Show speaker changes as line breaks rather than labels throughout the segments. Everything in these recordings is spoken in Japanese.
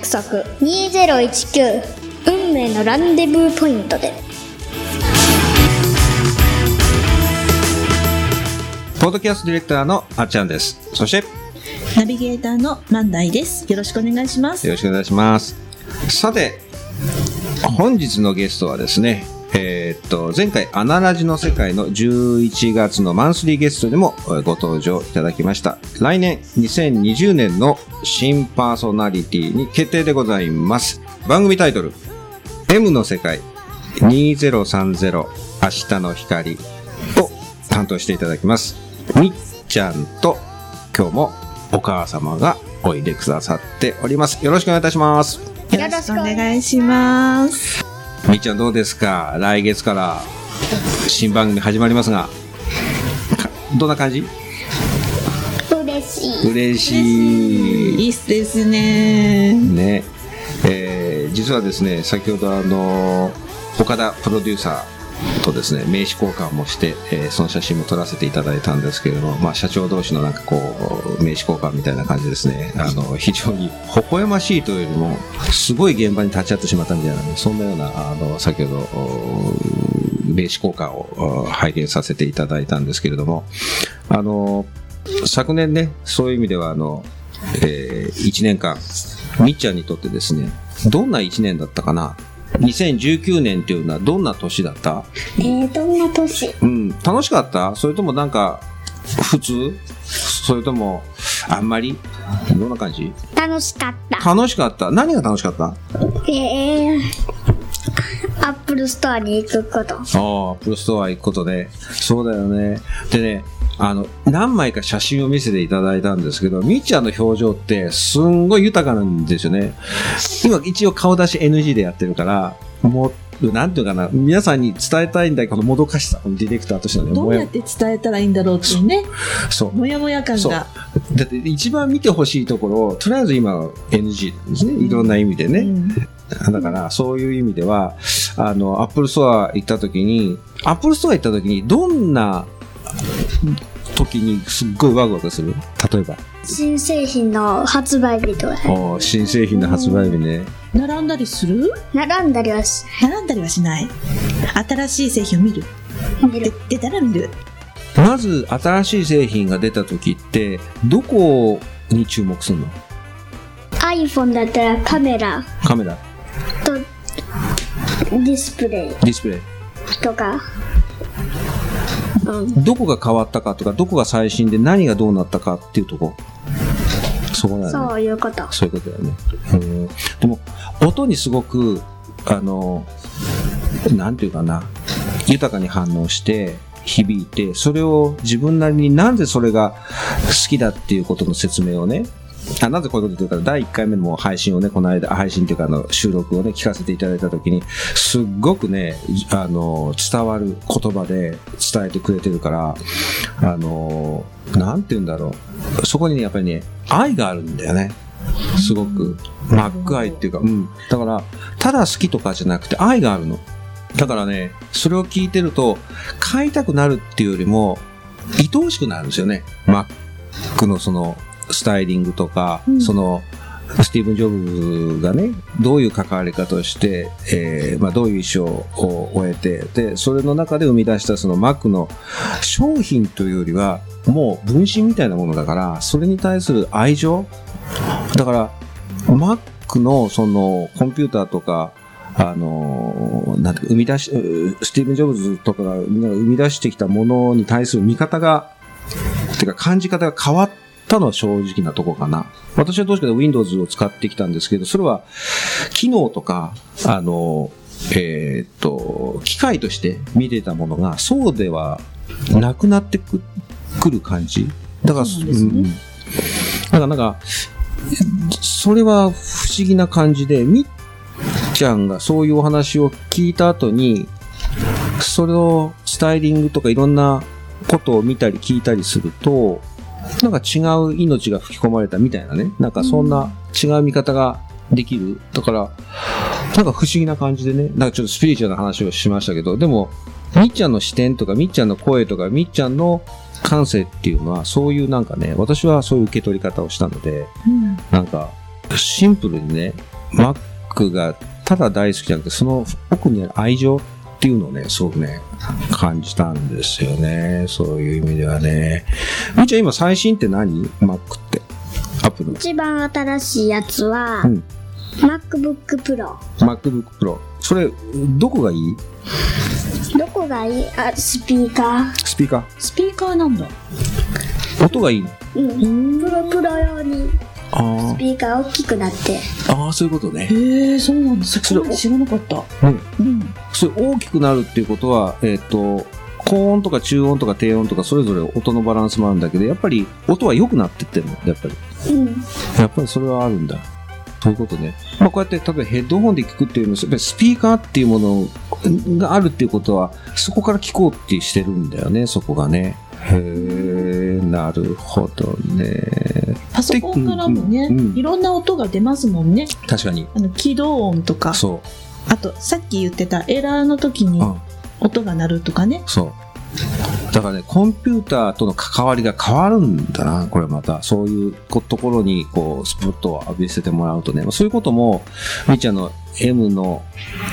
約束2019運命のランデブーポイントで
ポッドキャストディレクターのあっちゃんです。そして、よ
ナビゲーターのランダイです。よろしくお願いします。
ろしくお願いします。さて、本日のゲストはですね、えーっと、前回、アナラジの世界の11月のマンスリーゲストにもご登場いただきました。来年、2020年の新パーソナリティに決定でございます。番組タイトル、M の世界2030明日の光を担当していただきます。みっちゃんと今日もお母様がおいでくださっております。よろしくお願いいたします。
よろしくお願いします。
みっちゃんどうですか？来月から新番組始まりますが、かどんな感じ？
嬉しい
嬉しい。
いいっすですね。
ね。えー実はですね、先ほどあの、岡田プロデューサーとですね、名刺交換もして、えーその写真も撮らせていただいたんですけれども、まあ、社長同士のなんかこう、名刺交換みたいな感じですね。あの、非常に微笑ましいというよりも、すごい現場に立ち会ってしまったみたいな、そんなような、あの、先ほど、名刺交換を拝見させていただいたんですけれども、あの、昨年ね、そういう意味では、あの、え1年間、みっちゃんにとってですね、どんな1年だったかな ?2019 年っていうのはどんな年だった？
えー、どんな年？
うん、楽しかった？それともなんか、普通？それとも、あんまり？どんな感じ？
楽しかった
楽しかった？何が楽しかった？あ
えー、アップルストアに行くこと
アップルストア行くことで。そうだよね。でね、あの、何枚か写真を見せていただいたんですけど、みっちゃんの表情ってすんごい豊かなんですよね。今一応顔出し NG でやってるから、もう、なんていうかな、皆さんに伝えたいんだけど、このもどかしさ、ディレクターとしてのね、
どうやって伝えたらいいんだろうっていうね、
そう。
もやもや感が。
だって一番見てほしいところを、とりあえず今は NG なんですね。いろんな意味でね。
うん
だから、そういう意味では、あの、アップルストア行った時に、アップルストア行った時に、どんな時にすっごいワクワクする？例えば、
新製品の発売日とか。
おー新製品の発売日ね。
並んだりする？
並んだりはし
並んだりはしない？新しい製品を見る？
見る。
で出たら見る。
まず、新しい製品が出た時って、どこに注目するの
？iPhone だったらカメラ。
カメラ、
とディスプレイ。
ディスプレイ。
とか。うん
どこが変わったかとか、どこが最新で何がどうなったかっていうとこ。そこだよね。
そういうこと
そういうことだよね。うんでも、音にすごく、あの、なんていうかな、豊かに反応して、響いて、それを自分なりになんでそれが好きだっていうことの説明をね、あなぜこういうこと言ってるか、第1回目の配信をね、この間、配信っていうか、あの、収録をね、聞かせていただいたときに、すっごくね、あの、伝わる言葉で伝えてくれてるから、あの、なんて言うんだろう。そこにね、やっぱりね、愛があるんだよね。すごく。マック愛っていうか、うん。だから、ただ好きとかじゃなくて愛があるの。だからね、それを聞いてると、買いたくなるっていうよりも、愛おしくなるんですよね。マックのその、スタイリングとか、
うん。
その、スティーブン・ジョブズがね、どういう関わり方をして、えーまあ、どういう衣装を終えて、で、それの中で生み出したそのマックの商品というよりは、もう分身みたいなものだから、それに対する愛情。だから、マックのそのコンピューターとか、あのなんて生み出し、うスティーブン・ジョブズとかが生み出してきたものに対する見方が、てか感じ方が変わったのは正直なとこかな。私はどうしてか Windows を使ってきたんですけど、それは機能とか、あの、えーっと、機械として見てたものが、そうではなくなってくくる感じ。だから、
そうなんですね
うんだからなんか、それは不思議な感じで、みっちゃんがそういうお話を聞いた後に、それをスタイリングとかいろんなことを見たり聞いたりすると、なんか違う命が吹き込まれたみたいなね。なんかそんな違う見方ができる。だから、なんか不思議な感じでね、なんかちょっとスピリチュアルな話をしましたけど、でも、みっちゃんの視点とか、みっちゃんの声とか、みっちゃんの感性っていうのは、そういうなんかね、私はそういう受け取り方をしたので、
うん
なんか、シンプルにね、Mac がただ大好きじゃなくて、その奥にある愛情っていうのをね、すごくね、感じたんですよね。そういう意味ではね。みーちゃん今最新って何 ?Mac って。アップルの。
一番新しいやつは、
うん
MacBook Pro。
MacBook Pro。それ、どこがいい？
どこがいい？あ、スピーカ
スピーカ
スピーカーなんだ。
ー。音がいいの？
ー。うん。プロプロ用に
あ
スピーカー大きくなって。
あ。ああ、そういうことね。
へえ、そうなんだ。そ
それ
知らなかった。
うん。
うん。
それ大きくなるっていうことは、えっ、と、高音とか中音とか低音とかそれぞれ音のバランスもあるんだけど、やっぱり音は良くなってってるの。やっぱり。
うん。
やっぱりそれはあるんだ。そういうことね。まあこうやって、例えばヘッドホンで聞くっていうのは、やっぱりスピーカーっていうものがあるっていうことは、そこから聞こうってしてるんだよね、そこがね。へえ、なるほどね。
パソコンからもね、
うんうん
いろんな音が出ますもんね。
確かに。
あの起動音とか、
そ
あとさっき言ってたエラーの時
う。
に
うん。
音が鳴るとかね。
そう。だからね、コンピューターとの関わりが変わるんだな、これまた。そういうところに、こう、スポットを浴びせてもらうとね、そういうことも、みーちゃんの M の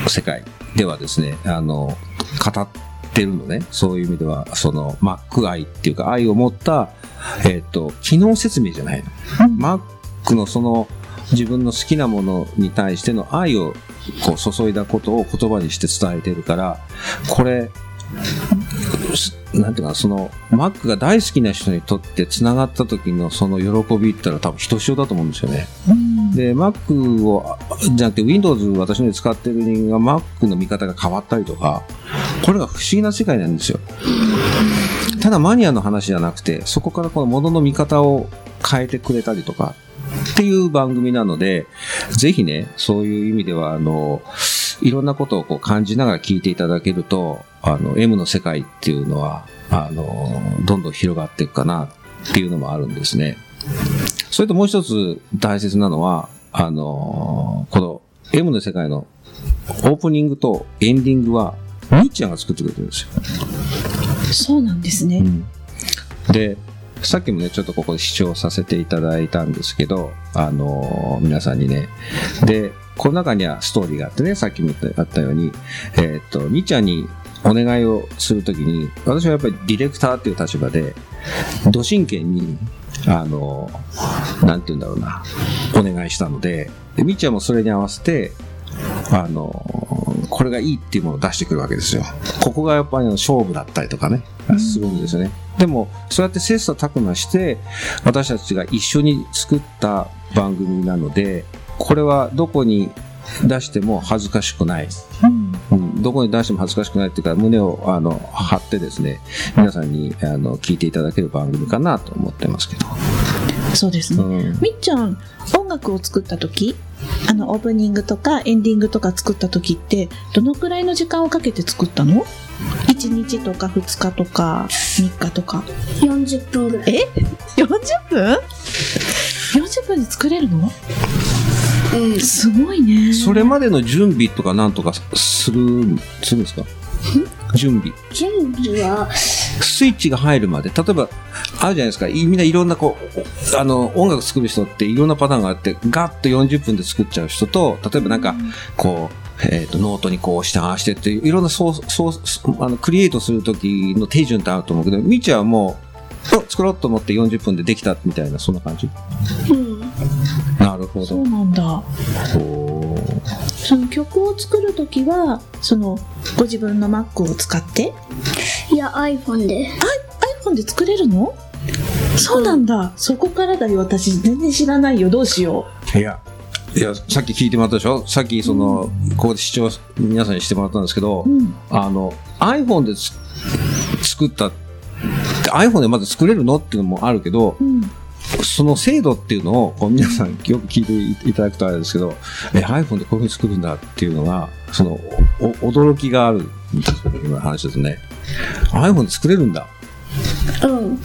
世界ではですね、あの、語ってるのね。そういう意味では、その、Mac 愛っていうか、愛を持った、えっ、と、機能説明じゃないの。Mac のその、自分の好きなものに対しての愛をこう注いだことを言葉にして伝えてるから、これ、なんていうかな、その、Mac が大好きな人にとって繋がった時のその喜びってのは多分ひとしおだと思うんですよね。
うん
で、Mac を、あじゃなくて Windows 私の使ってる人間が Mac の見方が変わったりとか、これが不思議な世界なんですよ。ただマニアの話じゃなくて、そこからこの物の見方を変えてくれたりとか、っていう番組なので、ぜひね、そういう意味では、あの、いろんなことをこう感じながら聞いていただけると、あの、M の世界っていうのは、あの、どんどん広がっていくかなっていうのもあるんですね。それともう一つ大切なのは、あの、この M の世界のオープニングとエンディングは、みっちゃんが作ってくれてるんですよ。
そうなんですね。
で、さっきもね、ちょっとここで視聴させていただいたんですけど、あのー皆さんにね。で、この中にはストーリーがあってね、さっきも言ったあったように、えーっと、みっちゃんにお願いをするときに、私はやっぱりディレクターっていう立場で、土真剣に、あのなんて言うんだろうな、お願いしたので、でみっちゃんもそれに合わせて、あのこれがいいっていうものを出してくるわけですよ。ここがやっぱりの勝負だったりとかね、するんですよね。でも、そうやって切磋琢磨して、私たちが一緒に作った番組なので、これはどこに出しても恥ずかしくない。
うん
うん、どこに出しても恥ずかしくないっていうか、胸をあの張ってですね、皆さんにあの聞いていただける番組かなと思ってますけど。
そうですね。
うん
みっちゃん、音楽を作った時、あの、オープニングとかエンディングとか作った時って、どのくらいの時間をかけて作ったの ?1 日とか2日とか3日とか。
40分ぐらい。
え ?40 分 ?40 分で作れるの？
うん。
すごいね。
それまでの準備とかなんとかする、するんですか？準備。
準備は、
スイッチが入るまで、例えば、あるじゃないですか。いみんないろんなこう、あの、音楽作る人っていろんなパターンがあって、ガッと40分で作っちゃう人と、例えばなんか、こう、えっ、と、ノートにこうして、ああしてっていう、いろんなそう、そう、あの、クリエイトするときの手順ってあると思うけど、みーちゃんはもう、お作ろうと思って40分でできたみたいな、そんな感じ？
うん。
ほど。
そうなんだ。その曲を作る時は、その、ご自分の Mac を使って、
いや、iPhone で。
iPhone で作れるの？そうなんだ。そこからだよ。私全然知らないよ。どうしよ
いや、いや、さっき聞いてもらったでしょ？さっきその、ここで視聴、皆さんにしてもらったんですけど、
う。うん。
あの、iPhone でつ作った、iPhone でまず作れるの？っていうのもあるけど、
うん。
その精度っていうのを、こう皆さんよく聞いていただくとあれですけど、え、iPhone でこういうふうに作るんだっていうのが、その、お驚きがあるんですよね、今の話ですね。iPhone で作れるんだ。
うん。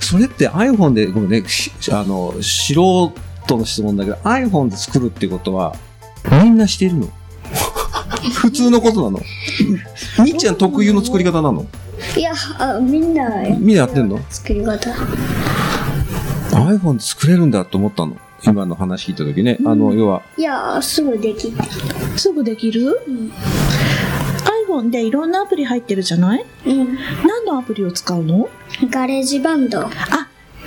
それって iPhone で、ごめんね、しあの、素人の質問だけど、iPhone で作るっていうことは、みんなしてるの？普通のことなの？みっちゃん特有の作り方なの？
いや、あみんな、
みんなやってんの？
作り方。
iPhone で作れるんだと思ったの？今の話聞いた時ね。あの、要は、
いやー、すぐできた。
すぐできる？
うん。
iPhone でいろんなアプリ入ってるじゃない？
うん。
何のアプリを使うの？
ガレージバンド。
あ、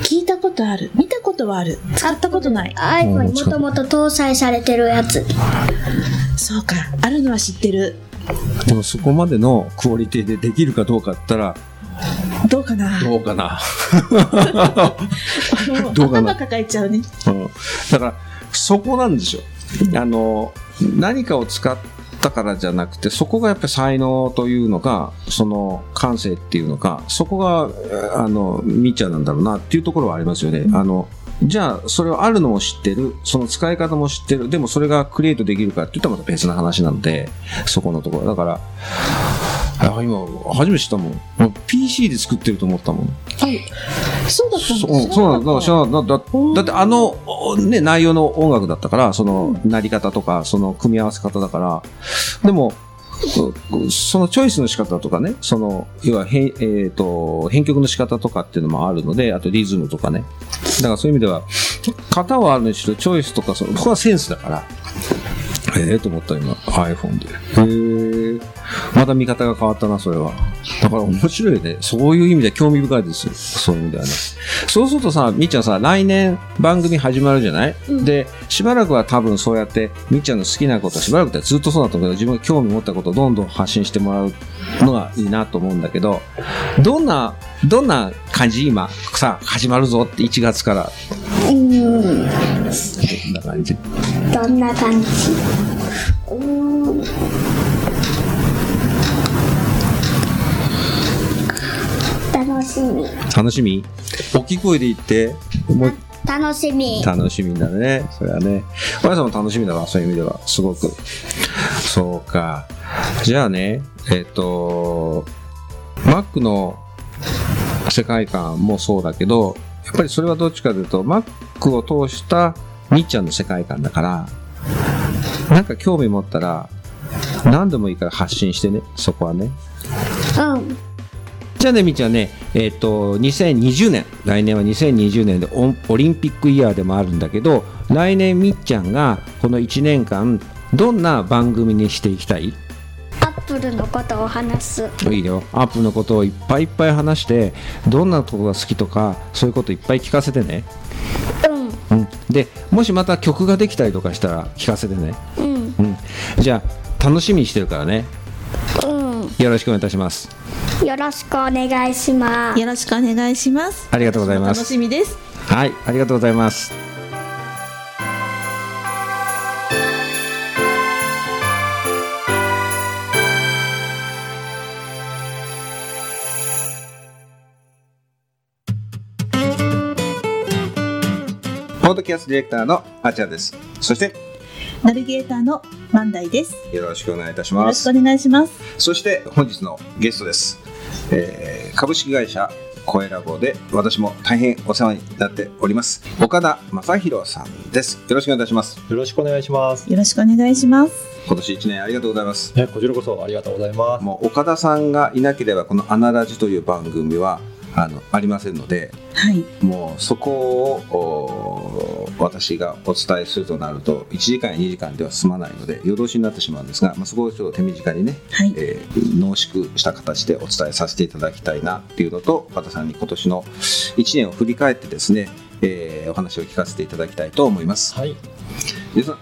聞いたことある。見たことはある。使ったことない。
iPhone にもともと搭載されてるやつ。
そうか。あるのは知ってる。
でもそこまでのクオリティでできるかどうかって言ったら、
どうかな？
どうかな？どうかな？
頭抱えちゃうね。
うんだから、そこなんですよ。あの、何かを使ったからじゃなくて、そこがやっぱり才能というのか、その感性っていうのか、そこが、えーあの、みっちゃんなんだろうなっていうところはありますよね。あの、じゃあ、それはあるのも知ってる、その使い方も知ってる、でもそれがクリエイトできるかって言ったらまた別な話なので、そこのところ。だから、あ今、初めて知ったもん。PC で作ってると思ったもん。
はい。そうだったん
そう
です
そうなんだ。だだだだってあの、おね、内容の音楽だったから、その、なり方とか、その、組み合わせ方だから、でも、うそのチョイスの仕方とかね、その、要は編、えっ、と、編曲の仕方とかっていうのもあるので、あとリズムとかね。だからそういう意味では、型はあるにしろ、チョイスとか、その、こはセンスだから、ええと思った今、iPhone で。へえ。また見方が変わったな、それは。だから面白いね。そういう意味では興味深いですよ。そういう意味ではね。そうするとさ、みっちゃんさ、来年番組始まるじゃない、
うん
で、しばらくは多分そうやって、みっちゃんの好きなこと、しばらくってずっとそうだったけど、自分が興味持ったことをどんどん発信してもらうのがいいなと思うんだけど、どんな、どんな感じ今、さ、始まるぞって1月から。
うん。
どんな感じ？
どんな感じ？うん。楽しみ。
楽しみ？大きい声で言って、もう
楽しみ。
楽しみだね。それはね。おやさんも楽しみだわ、そういう意味では。すごく。そうか。じゃあね、えっ、と、Mac の世界観もそうだけど、やっぱりそれはどっちかというと、Mac を通したみっちゃんの世界観だから、なんか興味持ったら、何でもいいから発信してね、そこはね。
うん。
じゃあね、みっちゃんね、えっ、と、2020年、来年は2020年でオリンピックイヤーでもあるんだけど、来年みっちゃんがこの1年間、どんな番組にしていきたい？
アップルのことを話す。
いいよ。アップのことをいっぱいいっぱい話して、どんなとこが好きとか、そういうこといっぱい聞かせてね。
うん。
うん。で、もしまた曲ができたりとかしたら聞かせてね。
うん。
うん。じゃあ、楽しみにしてるからね。
う
よろしくお願いいたします。
ん。よろしくお願いします。
よろしくお願いします。
ありがとうございます
楽しみです。
はい、ありがとうございます。ポッドキャストディレクターのあちゃです。そして、
ナビゲーターの万代です。
よろしくお願いいたします
よろしくお。願いします。
そして本日のゲストです。えー株式会社声ラボで私も大変お世話になっております。岡田正宏さんです。よろしくお願いいたします。
よろしくお願いします。
よろしくお願いします。
今年1年ありがとうございます。
えこちらこそありがとうございます。
もう岡田さんがいなければこのアナラジという番組はあのありませんので、
はい。
もうそこをお私がお伝えするとなると1時間や2時間では済まないので夜通しになってしまうんですが、まあ、そこをちょっと手短にね
はい。
えー濃縮した形でお伝えさせていただきたいなっていうのと岡田さんに今年の1年を振り返ってですね、えーお話を聞かせていただきたいと思います。
はい。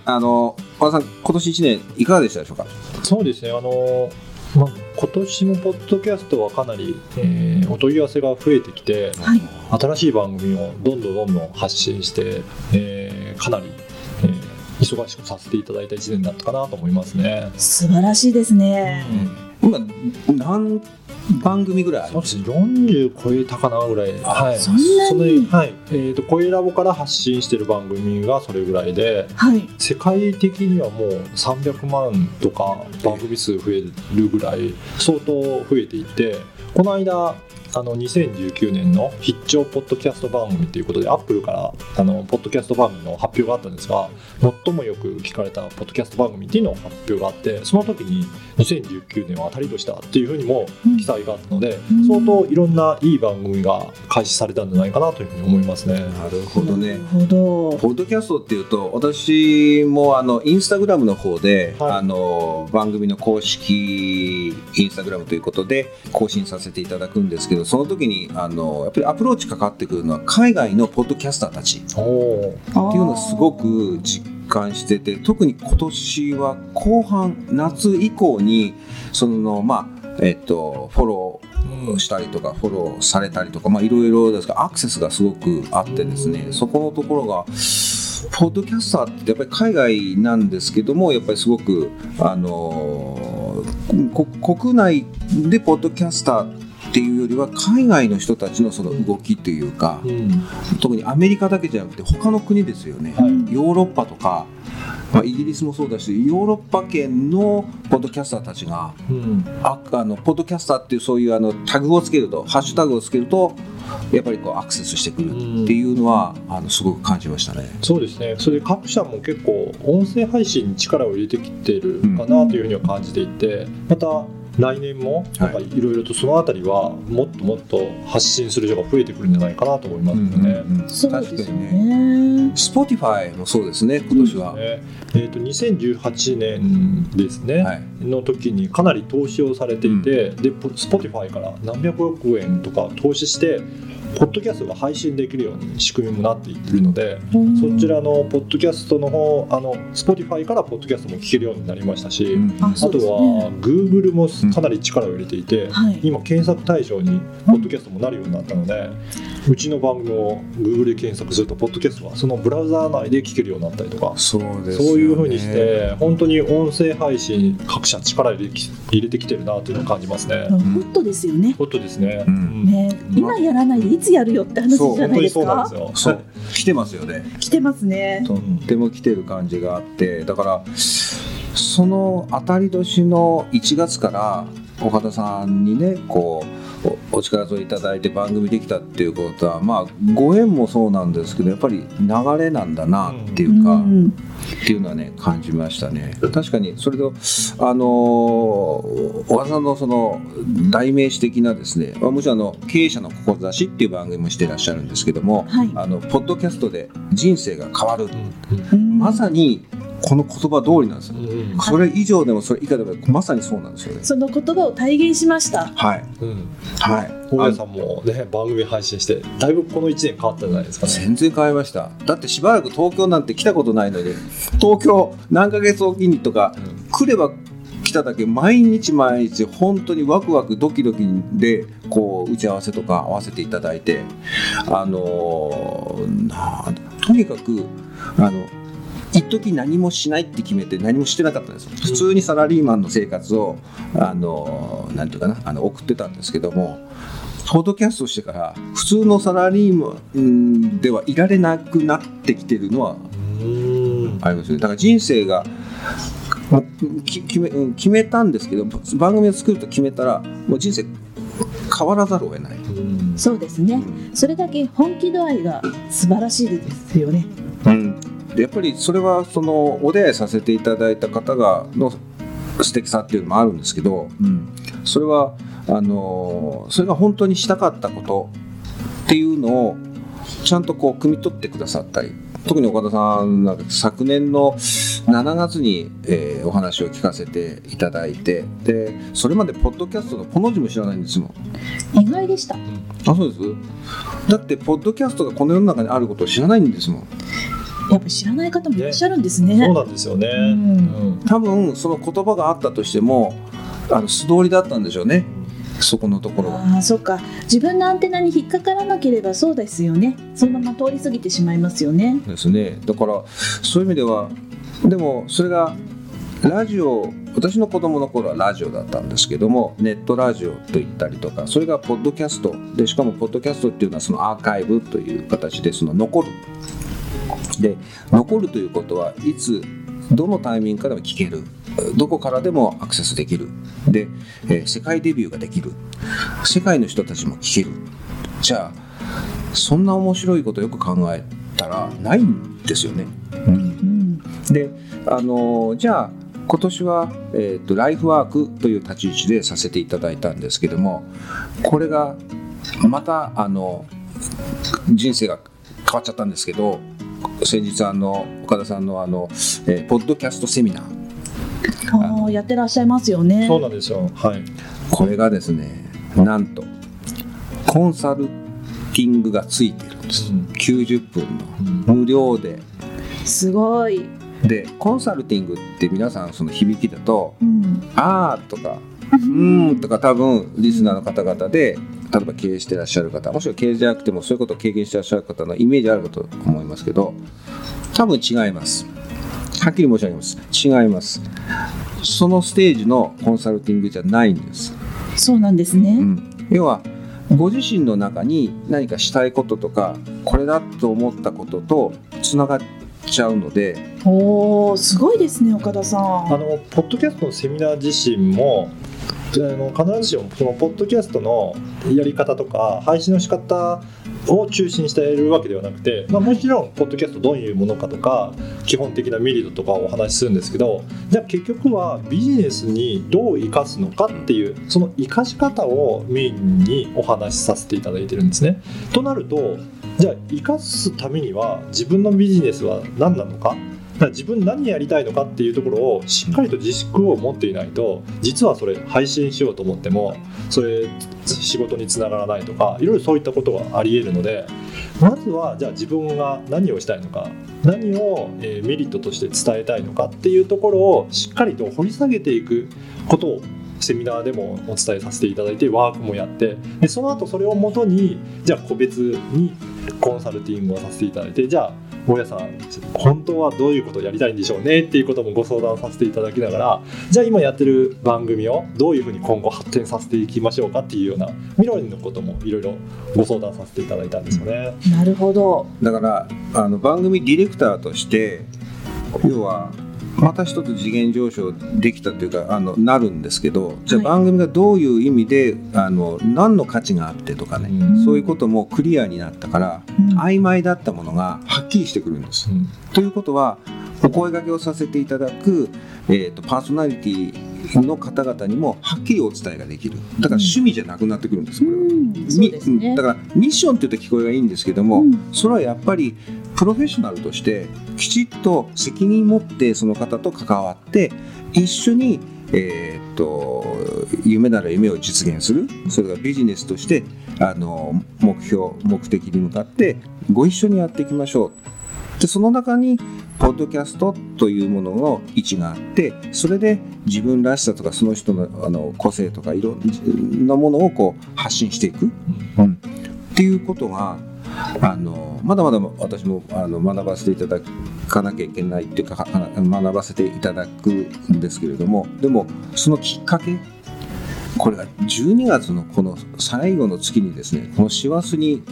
あの岡田さん今年1年いかがでしたでしょうか？
そうですね。あのまあ今年もポッドキャストはかなり、えーお問い合わせが増えてきて、
はい。
新しい番組をどんどんどんどん発信して、えーかなり、えー忙しくさせていただいた1年だったかなと思いますね。
素晴らしいですね。
今何番組ぐらいあり
そう
ま
ですすね。40超えたかなぐらい。はい。
そんなに？
それはい。えっ、と声ラボから発信してる番組がそれぐらいで、
はい。
世界的にはもう300万とか番組数増えるぐらい相当増えていてこの間あの2019年の必聴ポッドキャスト番組ということでアップルからあのポッドキャスト番組の発表があったんですが最もよく聞かれたポッドキャスト番組っていうのを発表があってその時に2019年は当たり年だっていうふうにも記載があったので、
うん
相当いろんないい番組が開始されたんじゃないかなというふうに思いますね。
なるほどね
なるほど。
ポッドキャストっていうと私もあのインスタグラムの方で、
はい
あの番組の公式インスタグラムということで更新させていただくんですけどその時にあのやっぱりアプローチかかってくるのは海外のポッドキャスターたちっていうのをすごく実感してて特に今年は後半夏以降にそのまあえっとフォローしたりとかフォローされたりとかいろいろですがアクセスがすごくあってですねそこのところがポッドキャスターってやっぱり海外なんですけどもやっぱりすごくあのこ国内でポッドキャスターっていうよりは海外の人たちのその動きというか
うん。
特にアメリカだけじゃなくて他の国ですよね、
はい。
ヨーロッパとか、まあ、イギリスもそうだしヨーロッパ圏のポッドキャスターたちが
うん。
ああのポッドキャスターっていうそういうあのタグをつけるとハッシュタグをつけるとやっぱりこうアクセスしてくるっていうのは、あのすごく感じましたね。
そうですね。それで各社も結構音声配信に力を入れてきてるかなというふうには感じていてまた来年もなんかいろいろとそのあたりはもっともっと発信する人が増えてくるんじゃないかなと思いますよね。
そうですよ
確かにね。
ね。
Spotify もそうですね今年は。
ねえー、と2018年ですね、
はい
の時にかなり投資をされていて、でポ Spotify から何百億円とか投資してポッドキャストが配信できるように仕組みもなっていってるので、
うん。
そちらのポッドキャストの方あの Spotify からポッドキャストも聞けるようになりましたし、
うん。
あ
とは Google もかなり力を入れていて、
はい。
今検索対象にポッドキャストもなるようになったので、うちの番組を Google で検索するとポッドキャストはそのブラウザー内で聞けるようになったりとか
そうです
そう
よね
いうふうにして本当に音声配信各社力入れてき入れてきてるなというのを感じますね。
ホットですよね。
ホットですね。
うん。
うん。
ね、今やらないでいつやるよって話
そう
じゃないです
本当にそうなん
か
です。よ。
そう来てますよね。
来てますね。
とっても来てる感じがあってだからその当たり年の1月から岡田さんにねこうおお力添えいただいて番組できたっていうことはまあご縁もそうなんですけどやっぱり流れなんだなっていうか、
ん。
っていうのはね感じましたね。確かにそれとあのー小田さんのその代名詞的なですねまあもちろんあの経営者の志っていう番組もしてらっしゃるんですけども、
はい。
あのポッドキャストで人生が変わる、
うん。
まさにこの言葉通りなんですよ、
うんうん。
それ以上でもそれ以下でもまさにそうなんですよね。
その言葉を体現しました。
はい。
うん。
はい。
大家さんもね番組配信してだいぶこの1年変わったんじゃないですかね。
全然変わりました。だってしばらく東京なんて来たことないのに東京何ヶ月おきにとか来れば来ただけ毎日毎日本当にワクワクドキドキでこう打ち合わせとか合わせていただいてあのーとにかくあの一時何もしないって決めて何もしてなかったんです普通にサラリーマンの生活をあのーなんていうかなあの送ってたんですけどもポッドキャストしてから普通のサラリーマンではいられなくなってきてるのは
うん。
ありますよね。だから人生が決めうん決めたんですけど番組を作ると決めたらもう人生変わらざるを得ない、
うん。
そうですね。それだけ本気度合いが素晴らしいですよね。
うん、でやっぱりそれはそのお出会いさせていただいた方がの素敵さっていうのもあるんですけど、うん、それはあのそれが本当にしたかったことっていうのをちゃんとこう汲み取ってくださったり特に岡田さんなんか昨年の7月に、えーお話を聞かせていただいてでそれまでポッドキャストのこの字も知らないんですもん。
意外でした。
あそうです？だってポッドキャストがこの世の中にあることを知らないんですもん
やっぱり知らない方もいらっしゃるんですね。
そうなんですよね。
うん。
うん
多分その言葉があったとしてもあの素通りだったんでしょうね。そこのところは。
ああそうか。自分のアンテナに引っかからなければそうですよね。そのまま通り過ぎてしまいますよね。
ですね。だからそういう意味ではでもそれがラジオ私の子供の頃はラジオだったんですけどもネットラジオと言ったりとかそれがポッドキャスト。でしかもポッドキャストっていうのはそのアーカイブという形でその残るで残るということはいつどのタイミングからも聞ける。どこからでもアクセスできる。で、えー世界デビューができる。世界の人たちも聞ける。じゃあそんな面白いことよく考えたらないんですよね。
うん。
であのじゃあ今年は、えーとライフワークという立ち位置でさせていただいたんですけどもこれがまたあの人生が変わっちゃったんですけど先日あの岡田さんのあの、えーポッドキャストセミナー。
ああやってらっしゃいますよね。
そうなんですよ。はい。
これがですねなんとコンサルティングがついてるんです、
うん。
90分
うん。
の無料で。
すごい、
でコンサルティングって皆さんその響きだと
うん「
あー」とか「うーん」とか多分リスナーの方々で例えば経営してらっしゃる方もしくは経営じゃなくてもそういうことを経験してらっしゃる方のイメージあるかと思いますけど多分違います。はっきり申し上げます。違います。そのステージのコンサルティングじゃないんです、
そうなんですね、
うん、要はご自身の中に何かしたいこととかこれだと思ったこととつながっちゃうので。
おおすごいですね岡田さん。
あのポッドキャストのセミナー自身もあの必ずしもそのポッドキャストのやり方とか配信の仕方を中心にしているわけではなくて、まあ、もちろんポッドキャストどういうものかとか基本的なメリットとかをお話しするんですけどじゃあ結局はビジネスにどう生かすのかっていうその生かし方をメインにお話しさせていただいてるんですね。となるとじゃあ生かすためには自分のビジネスは何なのかだ自分何やりたいのかっていうところをしっかりと自粛を持っていないと実はそれ配信しようと思ってもそれ仕事につながらないとかいろいろそういったことがありえるのでまずはじゃあ自分が何をしたいのか何をえメリットとして伝えたいのかっていうところをしっかりと掘り下げていくことをセミナーでもお伝えさせていただいてワークもやってでその後それをもとにじゃあ個別にコンサルティングをさせていただいてじゃあ大家さん本当はどういうことをやりたいんでしょうねっていうこともご相談させていただきながらじゃあ今やってる番組をどういうふうに今後発展させていきましょうかっていうような未来のこともいろいろご相談させていただいたんですよね。
なるほど
だからあの番組ディレクターとして要はまた一つ次元上昇できたというかあのなるんですけどじゃあ
はい。
番組がどういう意味であの何の価値があってとかね、
うん。
そういうこともクリアになったから
うん。
曖昧だったものがはっきりしてくるんです。
うん。
ということはお声掛けをさせていただく、えー、とパーソナリティの方々にもはっきりお伝えができる。だから趣味じゃなくなってくるんですこれは。
うん。ね。
みだからミッションって言うと聞こえがいいんですけども、
うん。
それはやっぱりプロフェッショナルとしてきちっと責任持ってその方と関わって一緒に、えーっと夢なら夢を実現する。それがビジネスとしてあの目標目的に向かってご一緒にやっていきましょう。でその中にポッドキャストというものの位置があってそれで自分らしさとかその人のあの個性とかいろんなものをこう発信していく、うん、っていうことがあのまだまだ私もあの学ばせていただかなきゃいけないっていうか学ばせていただくんですけれどもでもそのきっかけこれが12月のこの最後の月にですねこの師走に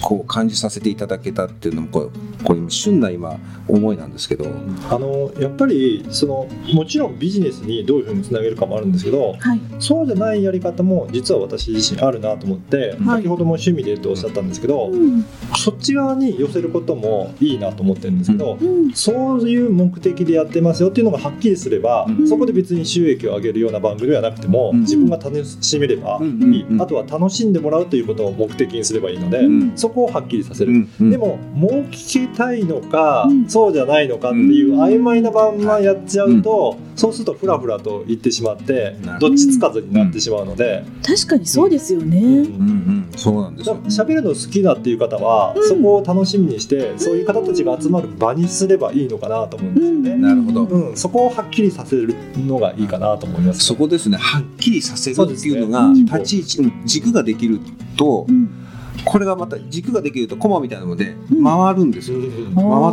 こう感じさせていただけたっていうのもこれこれ旬な今思いなんですけど、
あのやっぱりそのもちろんビジネスにどういうふうにつなげるかもあるんですけど
はい。
そうじゃないやり方も実は私自身あるなと思って、
はい。
先ほども趣味でとおっしゃったんですけど、
うん。
そっち側に寄せることもいいなと思ってるんですけど、
うん。
そういう目的でやってますよっていうのがはっきりすれば、
うん。
そこで別に収益を上げるような番組はなくても、
うん。
自分が楽しめればいい、
うん。うん。
あとは楽しんでもらうということを目的にすればいいので、
うん
そこをはっきりさせる。
うんうん。
でも儲けたいのか、
うん。
そうじゃないのかっていう曖昧なまんまやっちゃうと、そうするとフラフラと言ってしまってど。っちつかずになってしまうので、
確かにそうですよね、
うん。
うんうんそうなんです
だ
よ
喋るの好きだっていう方は、
うん。
そこを楽しみにしてそういう方たちが集まる場にすればいいのかなと思うんですよね。
なるほど。
うん、そこをはっきりさせるのがいいかなと思います。
そこですねはっきりさせるっていうのが
そうです
ね
立ち位置、うん軸ができると
うん
これがまた軸ができるとコマみたいなので
うん。
回るんですよ、
うん。
回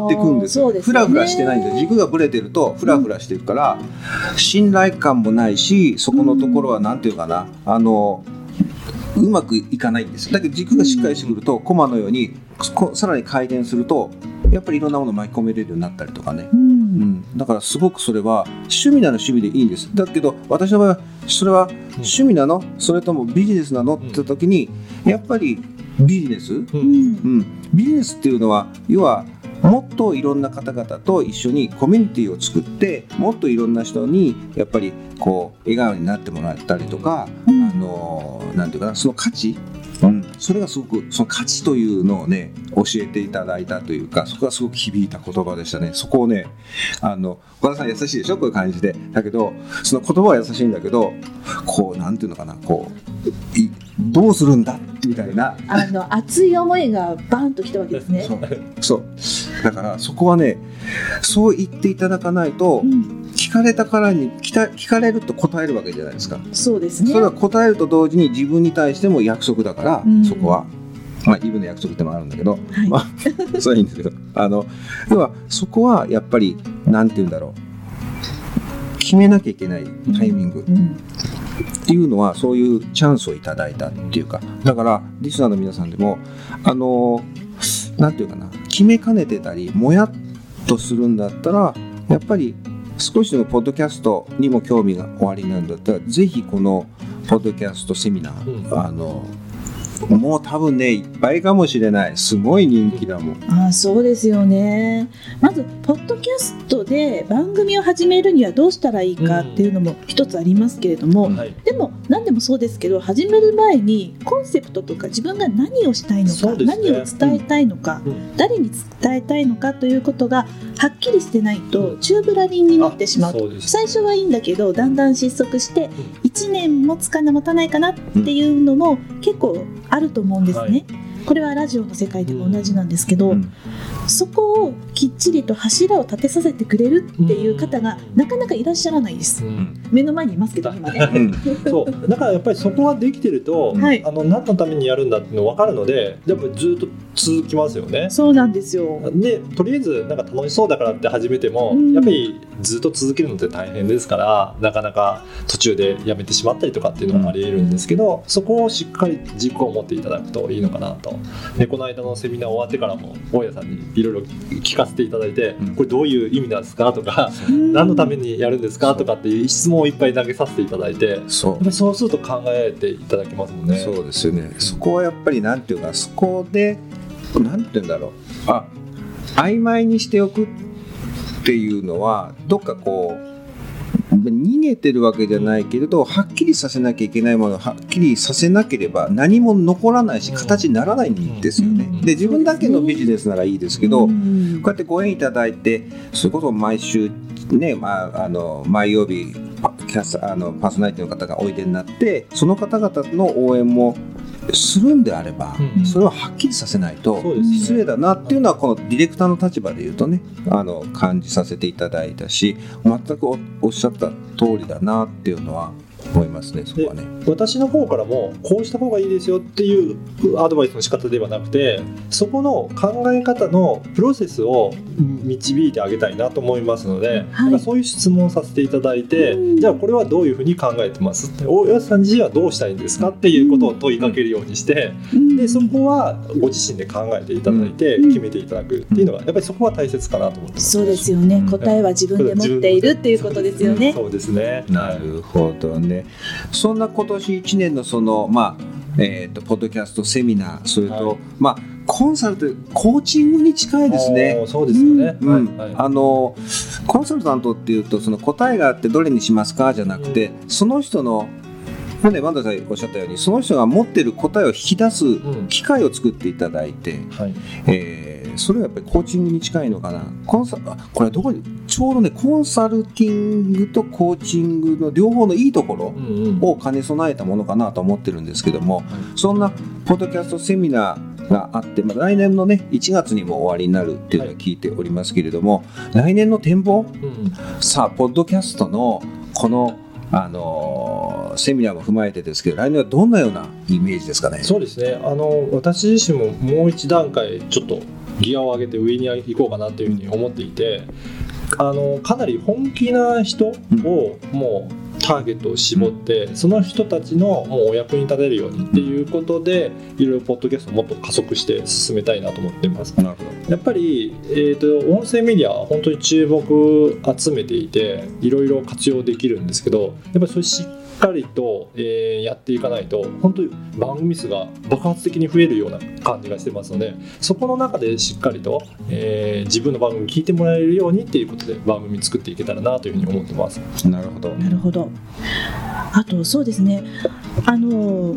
っていくんですよ。
そうですよね。
フラフラしてないんです軸がぶれてるとフラフラしてるから信頼感もないしそこのところは何ていうかなあのうまくいかないんですよ。だけど軸がしっかりしてくるとコマのようにこさらに回転するとやっぱりいろんなものを巻き込めれるようになったりとかね。
うん。
うん、だからすごくそれは趣味なら趣味でいいんです。だけど私の場合はそれは趣味なの、それともビジネスなの？って時にやっぱりビジネス、
う
うん。ん
うん、ビジネスっていうのは要はもっといろんな方々と一緒にコミュニティを作ってもっといろんな人にやっぱりこう笑顔になってもらったりとか、
うん。
あのなんていうかなその価値、うん、それがすごくその価値というのをね教えていただいたというかそこがすごく響いた言葉でしたね。そこをねあの岡田さん優しいでしょ？こういう感じで。だけどその言葉は優しいんだけどこうなんていうのかなこういどうするんだ？みたいな。
あの熱い思いがバーンときたわけですね。
そう。だからそこはねそう言っていただかないと、
うん、
聞かれたからに聞か聞かれると答えるわけじゃないですか、
そうですね。
それは答えると同時に自分に対しても約束だから、
うん。
そこは。まあ、イブの約束ってのもあるんだけど、
はい。
まあ、それはいいんですけど、あの、要は、そこはやっぱり、なんて言うんだろう。決めなきゃいけないタイミング。
うん
いうのはそういうチャンスをいただいたっていうかだからリスナーの皆さんでもあのなんていうかな決めかねてたりもやっとするんだったらやっぱり少しでもポッドキャストにも興味がおありなんだったらぜひこのポッドキャストセミナー、
うん。
あのもう多分ねいっぱいかもしれない。すごい人気だもん。
ああそうですよね。まずポッドキャストで番組を始めるにはどうしたらいいかっていうのも一つありますけれども、
はい。
でも何でもそうですけど始める前にコンセプトとか自分が何をしたいのか、
ね。
何を伝えたいのか、
うん。
誰に伝えたいのかということがはっきりしてないと宙ぶらりんになってしまう。
う
最初はいいんだけどだんだん失速して1年持つかな持たないかなっていうのも結構あると思うんですね。
はい
これはラジオの世界でも同じなんですけど、
うん
そこをきっちりと柱を立てさせてくれるっていう方がなかなかいらっしゃらないです。
うん
目の前にいますけど今ね。
うん
そう だからやっぱりそこができてると、
はい
あの何のためにやるんだっていうの分かるのでやっぱりずっと続きますよね。
そうなんですよ。
でとりあえずなんか楽しそうだからって始めても、
うん
やっぱりずっと続けるのって大変ですからなかなか途中でやめてしまったりとかっていうのもありえるんですけど、そこをしっかり軸を持っていただくといいのかなとでこの間のセミナー終わってからも大家さんにいろいろ聞かせていただいて、
うん
これどういう意味なんですか？とか、何のためにやるんですか？とかっていう質問をいっぱい投げさせていただいて
そう
そうすると考えていただけますもんね。
そうですよね。そこはやっぱりなんていうか、そこで、なんて言うんだろう。あ、曖昧にしておくっていうのは、どっかこう、逃げてるわけじゃないけれど、はっきりさせなきゃいけないものをはっきりさせなければ何も残らないし、
うん。
形にならないんですよね。
うん。
で、自分だけのビジネスならいいですけど、
うん。
こうやってご縁いただいて、それこそ毎週、ね、まあ、あの、毎曜日、パキャスあのパーソナリティの方がおいでになって、その方々の応援もするんであれば、
うん。
それをはっきりさせないと失礼だなっていうのはこのディレクターの立場で言うとねあの感じさせていただいたし全くおおっしゃった通りだなっていうのは思いますねそこはね。
私の方からもこうした方がいいですよっていうアドバイスの仕方ではなくてそこの考え方のプロセスを導いてあげたいなと思いますので、なんかそういう質問をさせていただいて、
うん
じゃあこれはどういうふうに考えてますって大家さん自身はどうしたいんですかっていうことを問いかけるようにして、
うん
でそこはご自身で考えていただいて
うん
決めていただくっていうのがやっぱりそこは大切かなと思ってます。
そうですよね、
うん
答えは自分で持っているっていうことですよね。
そうですね。
なるほどね。そんな今年1年のその、まあ、えっ、と、ポッドキャストセミナー、それと、
はい。
まあ、コンサルト、コーチングに近いですね。
そうですよね。
うん。
はいはい。
あのコンサルタントっていうとその答えがあってどれにしますか？じゃなくて、その人のこれね万田さんおっしゃったようにその人が持ってる答えを引き出す
うん。
機会を作っていただいて、
はい。
えーそれはやっぱりコーチングに近いのかな？コンサあこれはどこにちょうどねコンサルティングとコーチングの両方のいいところ
うんうん。
を兼ね備えたものかなと思ってるんですけども、そんなポッドキャストセミナーがあって、まあ、来年のね1月にも終わりになるっていうのを聞いておりますけれども、来年の展望？
うん
さあポッドキャストのこの、あのーセミナーも踏まえてですけど来年はどんなようなイメージですかね？
そうですね。あの私自身ももう一段階ちょっとギアを上げて上に行こうかなというふうに思っていてあのかなり本気な人をもうターゲットを絞って、その人たちのもうお役に立てるようにっていうことでいろいろポッドキャストをもっと加速して進めたいなと思っています。
なるほど。
やっぱり、えー、と音声メディアは本当に注目集めていていろいろ活用できるんですけどやっぱりそれしっかりと、えーやっていかないと本当に番組数が爆発的に増えるような感じがしてますのでそこの中でしっかりと、えー自分の番組聞いてもらえるようにっていうことで番組作っていけたらなというふうに思ってます。
なるほど。
なるほど。あとそうですね。あの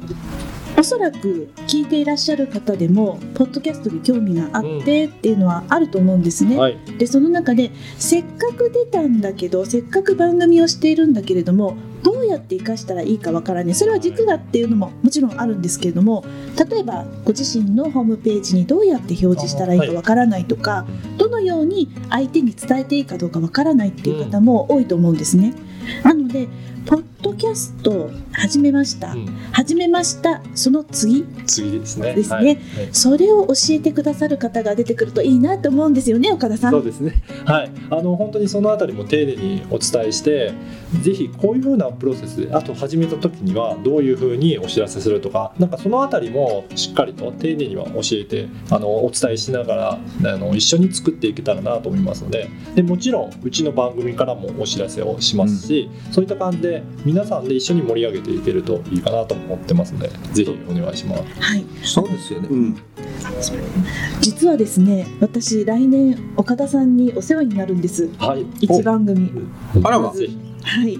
おそらく聞いていらっしゃる方でもポッドキャストに興味があってっていうのはあると思うんですね。
はい、
でその中でせっかく出たんだけどせっかく番組をしているんだけれどもどうやって生かしたらいいかわからないそれは軸がっていうのももちろんあるんですけれども例えばご自身のホームページにどうやって表示したらいいかわからないとか、どのように相手に伝えていいかどうかわからないっていう方も多いと思うんですね。なのでポッドキャスト始めました、
うん。
始めました。その次。
次ですね。
ですね。
はい。はい。
それを教えてくださる方が出てくるといいなと思うんですよね岡田さん。
そうですね。はい。あの本当にそのあたりも丁寧にお伝えして、ぜひこういうふうなプロセスで、あと始めた時にはどういうふうにお知らせするとか、なんかそのあたりもしっかりと丁寧には教えて、あのお伝えしながらあの一緒に作っていけたらなと思いますので、でもちろんうちの番組からもお知らせをしますし、そういった感じで皆さんで一緒に盛り上げていけるといいかなと思ってますので、ぜひお願いします。
はい
そうですよね。うん。
実はですね私来年岡田さんにお世話になるんです
はい。
一番組
あらま
ぜひ。
はい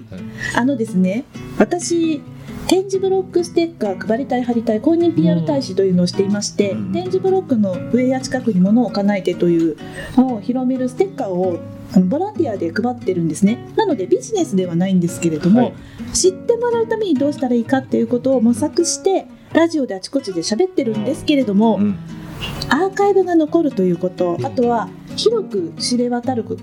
あのですね私展示ブロックステッカー配りたい貼りたい公認 PR 大使というのをしていまして、
うん
展示ブロックの上や近くに物を置かないでというのを広めるステッカーをあのボランティアで配ってるんですね。なのでビジネスではないんですけれども、
はい。
知ってもらうためにどうしたらいいかっていうことを模索してラジオであちこちで喋ってるんですけれども、
うん。
アーカイブが残るということ、あとは広く知れ渡ること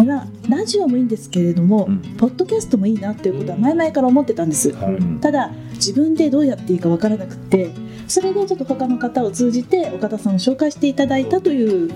にはラジオもいいんですけれども、
うん。
ポッドキャストもいいなっていうことは前々から思ってたんです、
はい。
うん
ただ自分でどうやっていいかわからなくってそれでちょっと他の方を通じて岡田さんを紹介していただいたという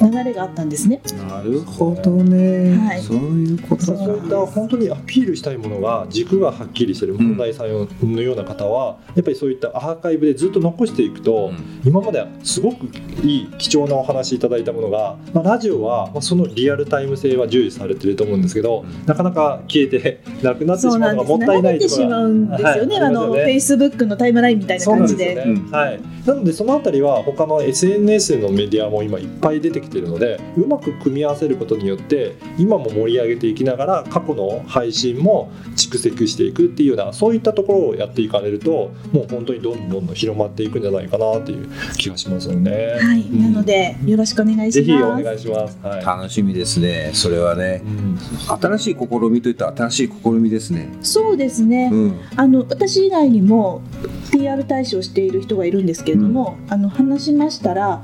流れがあったんですね。
なるほどね。
はい。
そういうこと
そういった本当にアピールしたいものが軸がはっきりしてる問題さんのような方は、やっぱりそういったアーカイブでずっと残していくと、
うん。
今まではすごくいい貴重なお話いただいたものが、まあ、ラジオはまあそのリアルタイム性は重視されてると思うんですけど、
うん。
なかなか消えてなくなってしまうのがもったい
なんです流
ないところが
れてしまうんですよね、
はい。
あの
ありますよね。
フェイスブックのタイムラインみたいな
そうなん
感じで
ですよね、
うん
はい、なのでそのあたりは他の SNS のメディアも今いっぱい出てきてるのでうまく組み合わせることによって今も盛り上げていきながら過去の配信も蓄積していくっていうようなそういったところをやっていかれるともう本当にどんどんどん広まっていくんじゃないかなっていう気がしますよね。
はい、
うん
なのでよろしくお願いします
ぜひお願いします。はい。
楽しみですね。それはね
う。ん
新しい試みといったら新しい試みですね。
そうですね、
うん。
あの私以外にも PR 大使をしている人がいるんですけれども、あの話しましたら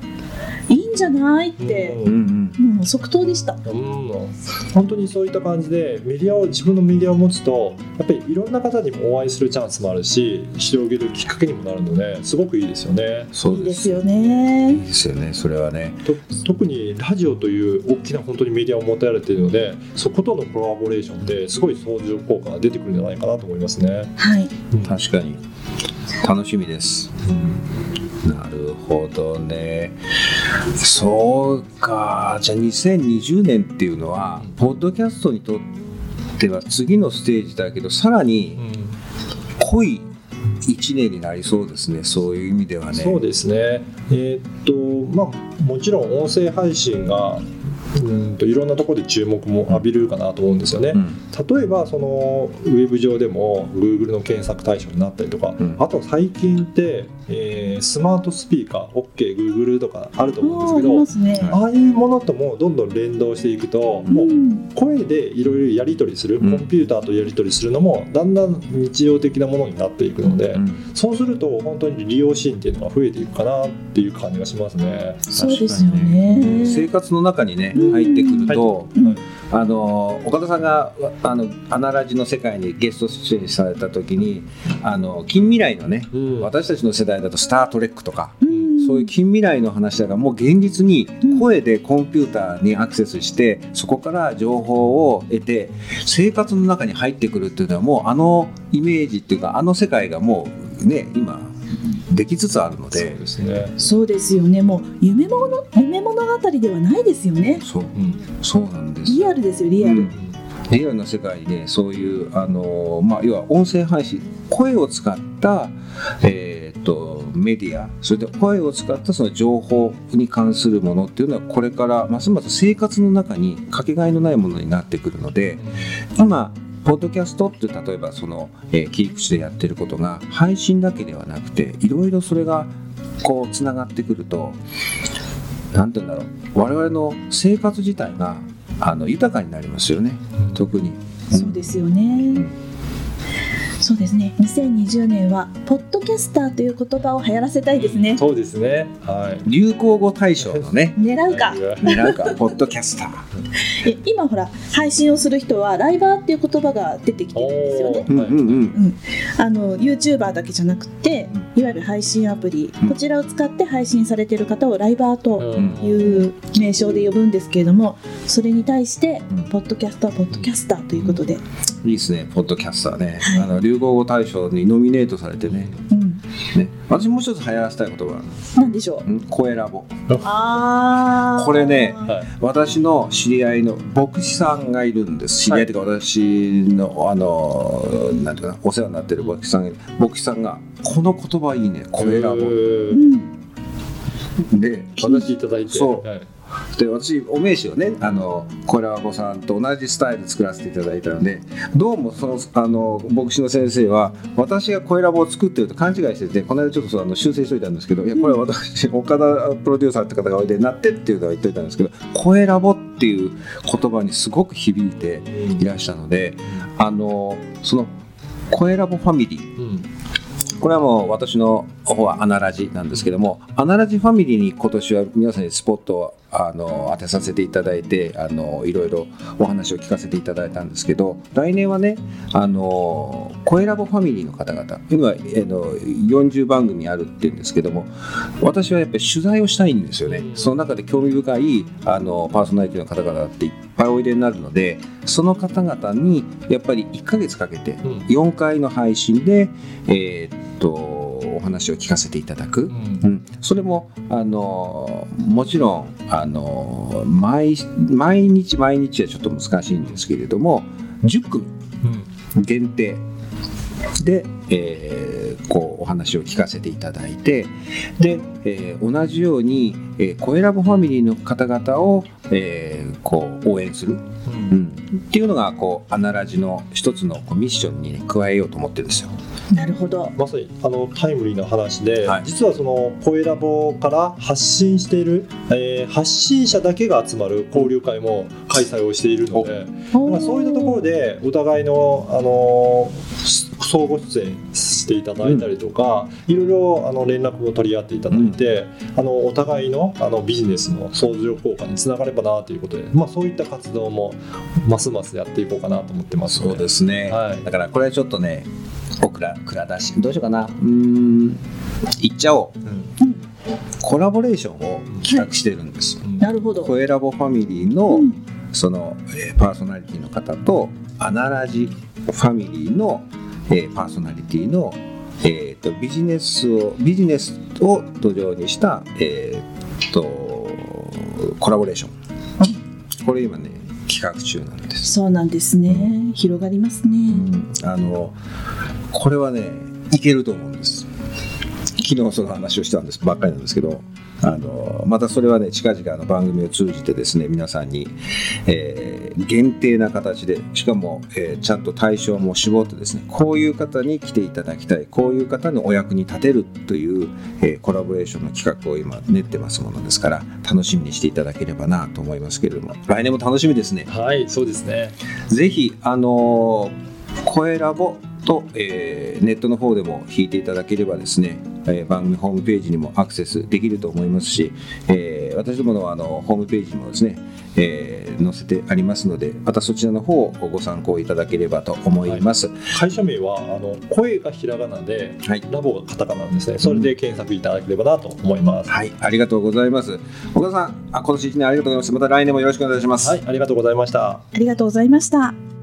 いいんじゃないって、
うんうん。
もう即答でした。
うん、本当にそういった感じでメディアを自分のメディアを持つとやっぱりいろんな方にもお会いするチャンスもあるし広げるきっかけにもなるのですごくいいですよね
そうで。
いいですすよね
いい。ですよね。それはね。
と特にラジオという大きな本当にメディアを持たれているのでそことのコラボレーションですごい相乗効果が出てくるんじゃないかなと思いますね、
はい、
うん
確かに。楽しみです。なるほどね。そうか。じゃあ2020年っていうのは、ポッドキャストにとっては次のステージだけど、さらに濃い1年になりそうですね。そういう意味ではね。
そうですねえーっとまあもちろん音声配信がうんといろんなところで注目も浴びるかなと思うんですよね、
うん。
例えばそのウェブ上でも Google の検索対象になったりとか、
うん
あと最近って、えースマートスピーカー OKGoogle とかあると思
あ
うんですけど
ね。
ああいうものともどんどん連動していくと、も
う
うん声でいろいろやり取りする、
うん
コンピューターとやり取りするのもだんだん日常的なものになっていくので、
うん
そうすると本当に利用シーンっていうのが増えていくかなっていう感じがしますね。
そうですよね。
生活の中にね
うん
入ってくると、
うん。
あの岡田さんがあのアナラジの世界にゲスト出演された時にあの近未来のね
うん。
私たちの世代だと「スター・トレック」とか
うん。
そういう近未来の話だからもう現実に声でコンピューターにアクセスしてそこから情報を得て生活の中に入ってくるっていうのはもうあのイメージっていうかあの世界がもうね今できつつあるの
そう
で
ね。
そうですよね。もう夢物夢物語ではないですよね。
そう
うん。
そうなんです
リアルですよリアル。
うんリアルな世界でそういうあの、まあ、要は音声配信声を使った、えー、とメディアそれで声を使ったその情報に関するものっていうのはこれからますます生活の中にかけがえのないものになってくるので今ポッドキャストって例えばその、えー切り口でやってることが配信だけではなくていろいろそれがこうつながってくると何て言うんだろう我々の生活自体があの豊かになりますよね特に。
そうですよね。そうですね。2020年はポッドキャスターという言葉を流行らせたいですね。
そうですね。はい。
流行語大賞のね
狙うか。
狙うかポッドキャスター。
え今ほら配信をする人はライバーっていう言葉が出てきてるんですよね。
うんうんうん
あの YouTuber だけじゃなくていわゆる配信アプリ、
うん
こちらを使って配信されている方をライバーと
うん
いう名称で呼ぶんですけれどもそれに対して
うん
ポッドキャスターポッドキャスターということで、
いいですねポッドキャスターね、
はい。
あの流行語大賞にノミネートされてね。
うん、
ね。私もう一つ流行らせたい言葉
なんでしょう？
ん声ラボ。
あー。
これね
はい。
私の知り合いの牧師さんがいるんです。知り合いというか私のあのなんていうかなお世話になってる牧師さん牧師さんがこの言葉いいね。声ラボ。
う
うん。
ん、
で
聞いていただいて。
そう。
はい
で私お名刺をねあの小ラボさんと同じスタイルで作らせていただいたのでどうもそのあの牧師の先生は私が声ラボを作ってると勘違いしててこの間ちょっとその修正しといたんですけどいやこれは私岡田プロデューサーって方がおいでになってっていうのは言っといたんですけど声ラボっていう言葉にすごく響いていらっしゃるのであのその声ラボファミリー
うん。
これはもう私の方はアナラジなんですけどもアナラジファミリーに今年は皆さんにスポットをあの当てさせていただいてあのいろいろお話を聞かせていただいたんですけど来年はねあの声ラボファミリーの方々今あの40番組あるって言うんですけども私はやっぱり取材をしたいんですよね。その中で興味深いあのパーソナリティの方々っていっぱいおいでになるのでその方々にやっぱり1ヶ月かけて
うん。
4回の配信で、えーっとお話を聞かせていただく、
うん。
うん、それもあのもちろんあの毎毎日毎日はちょっと難しいんですけれども10組
うん。
限定で、えーこうお話を聞かせていただいてで、えー同じように、えー、声ラボファミリーの方々を、えーこう応援する、
う
うんん、っていうのがこうアナラジの一つのこうミッションに、ね、加えようと思ってるんですよ。
なるほど。
まさにあのタイムリーな話で、
はい
実はその声ラボから発信している、えー発信者だけが集まる交流会も開催をしているので、だからそういったところでお互いの、あのー相互出演していただいたりとか、いろいろあの連絡を取り合っていただいて、あのお互いのあのビジネスの相乗効果につながればなということで、まあ、そういった活動もますますやっていこうかなと思ってます。ので。
すね。
はい。
だからこれはちょっとねオクラ蔵出し。どうしようかな。うーん。言っちゃおう。
うん。
コラボレーションを企画してるんです、
うん。
なるほど。
声ラボファミリーの、
うん。
その、えーパーソナリティの方とアナラジファミリーの、えーパーソナリティの、えー、とビジネスをビジネスを土壌にした、えー、とコラボレーション。これ今ね企画中なんです、
そうなんですね。広がりますね。
あのこれはねいけると思うんです。昨日その話をしたんですばっかりなんですけどあのまたそれはね近々あの番組を通じてですね皆さんに、えー限定な形でしかも、えーちゃんと対象も絞ってですねこういう方に来ていただきたいこういう方のお役に立てるという、えーコラボレーションの企画を今練ってますものですから楽しみにしていただければなと思いますけれども来年も楽しみですね
はい、そうですね。
ぜひ、あのー声ラボと、えーネットの方でも弾いていただければですね、えー番組ホームページにもアクセスできると思いますし、えー私どものあのホームページにもですね、えー載せてありますのでまたそちらの方をご参考いただければと思います。
会社名はあの声がひらがなで
はい
ラボがカタカナですねそれで検索いただければなと思います、
はい、ありがとうございます。岡田さん、あ今年1年ありがとうございました。また来年もよろしくお願いします。
はい、ありがとうございました
ありがとうございました。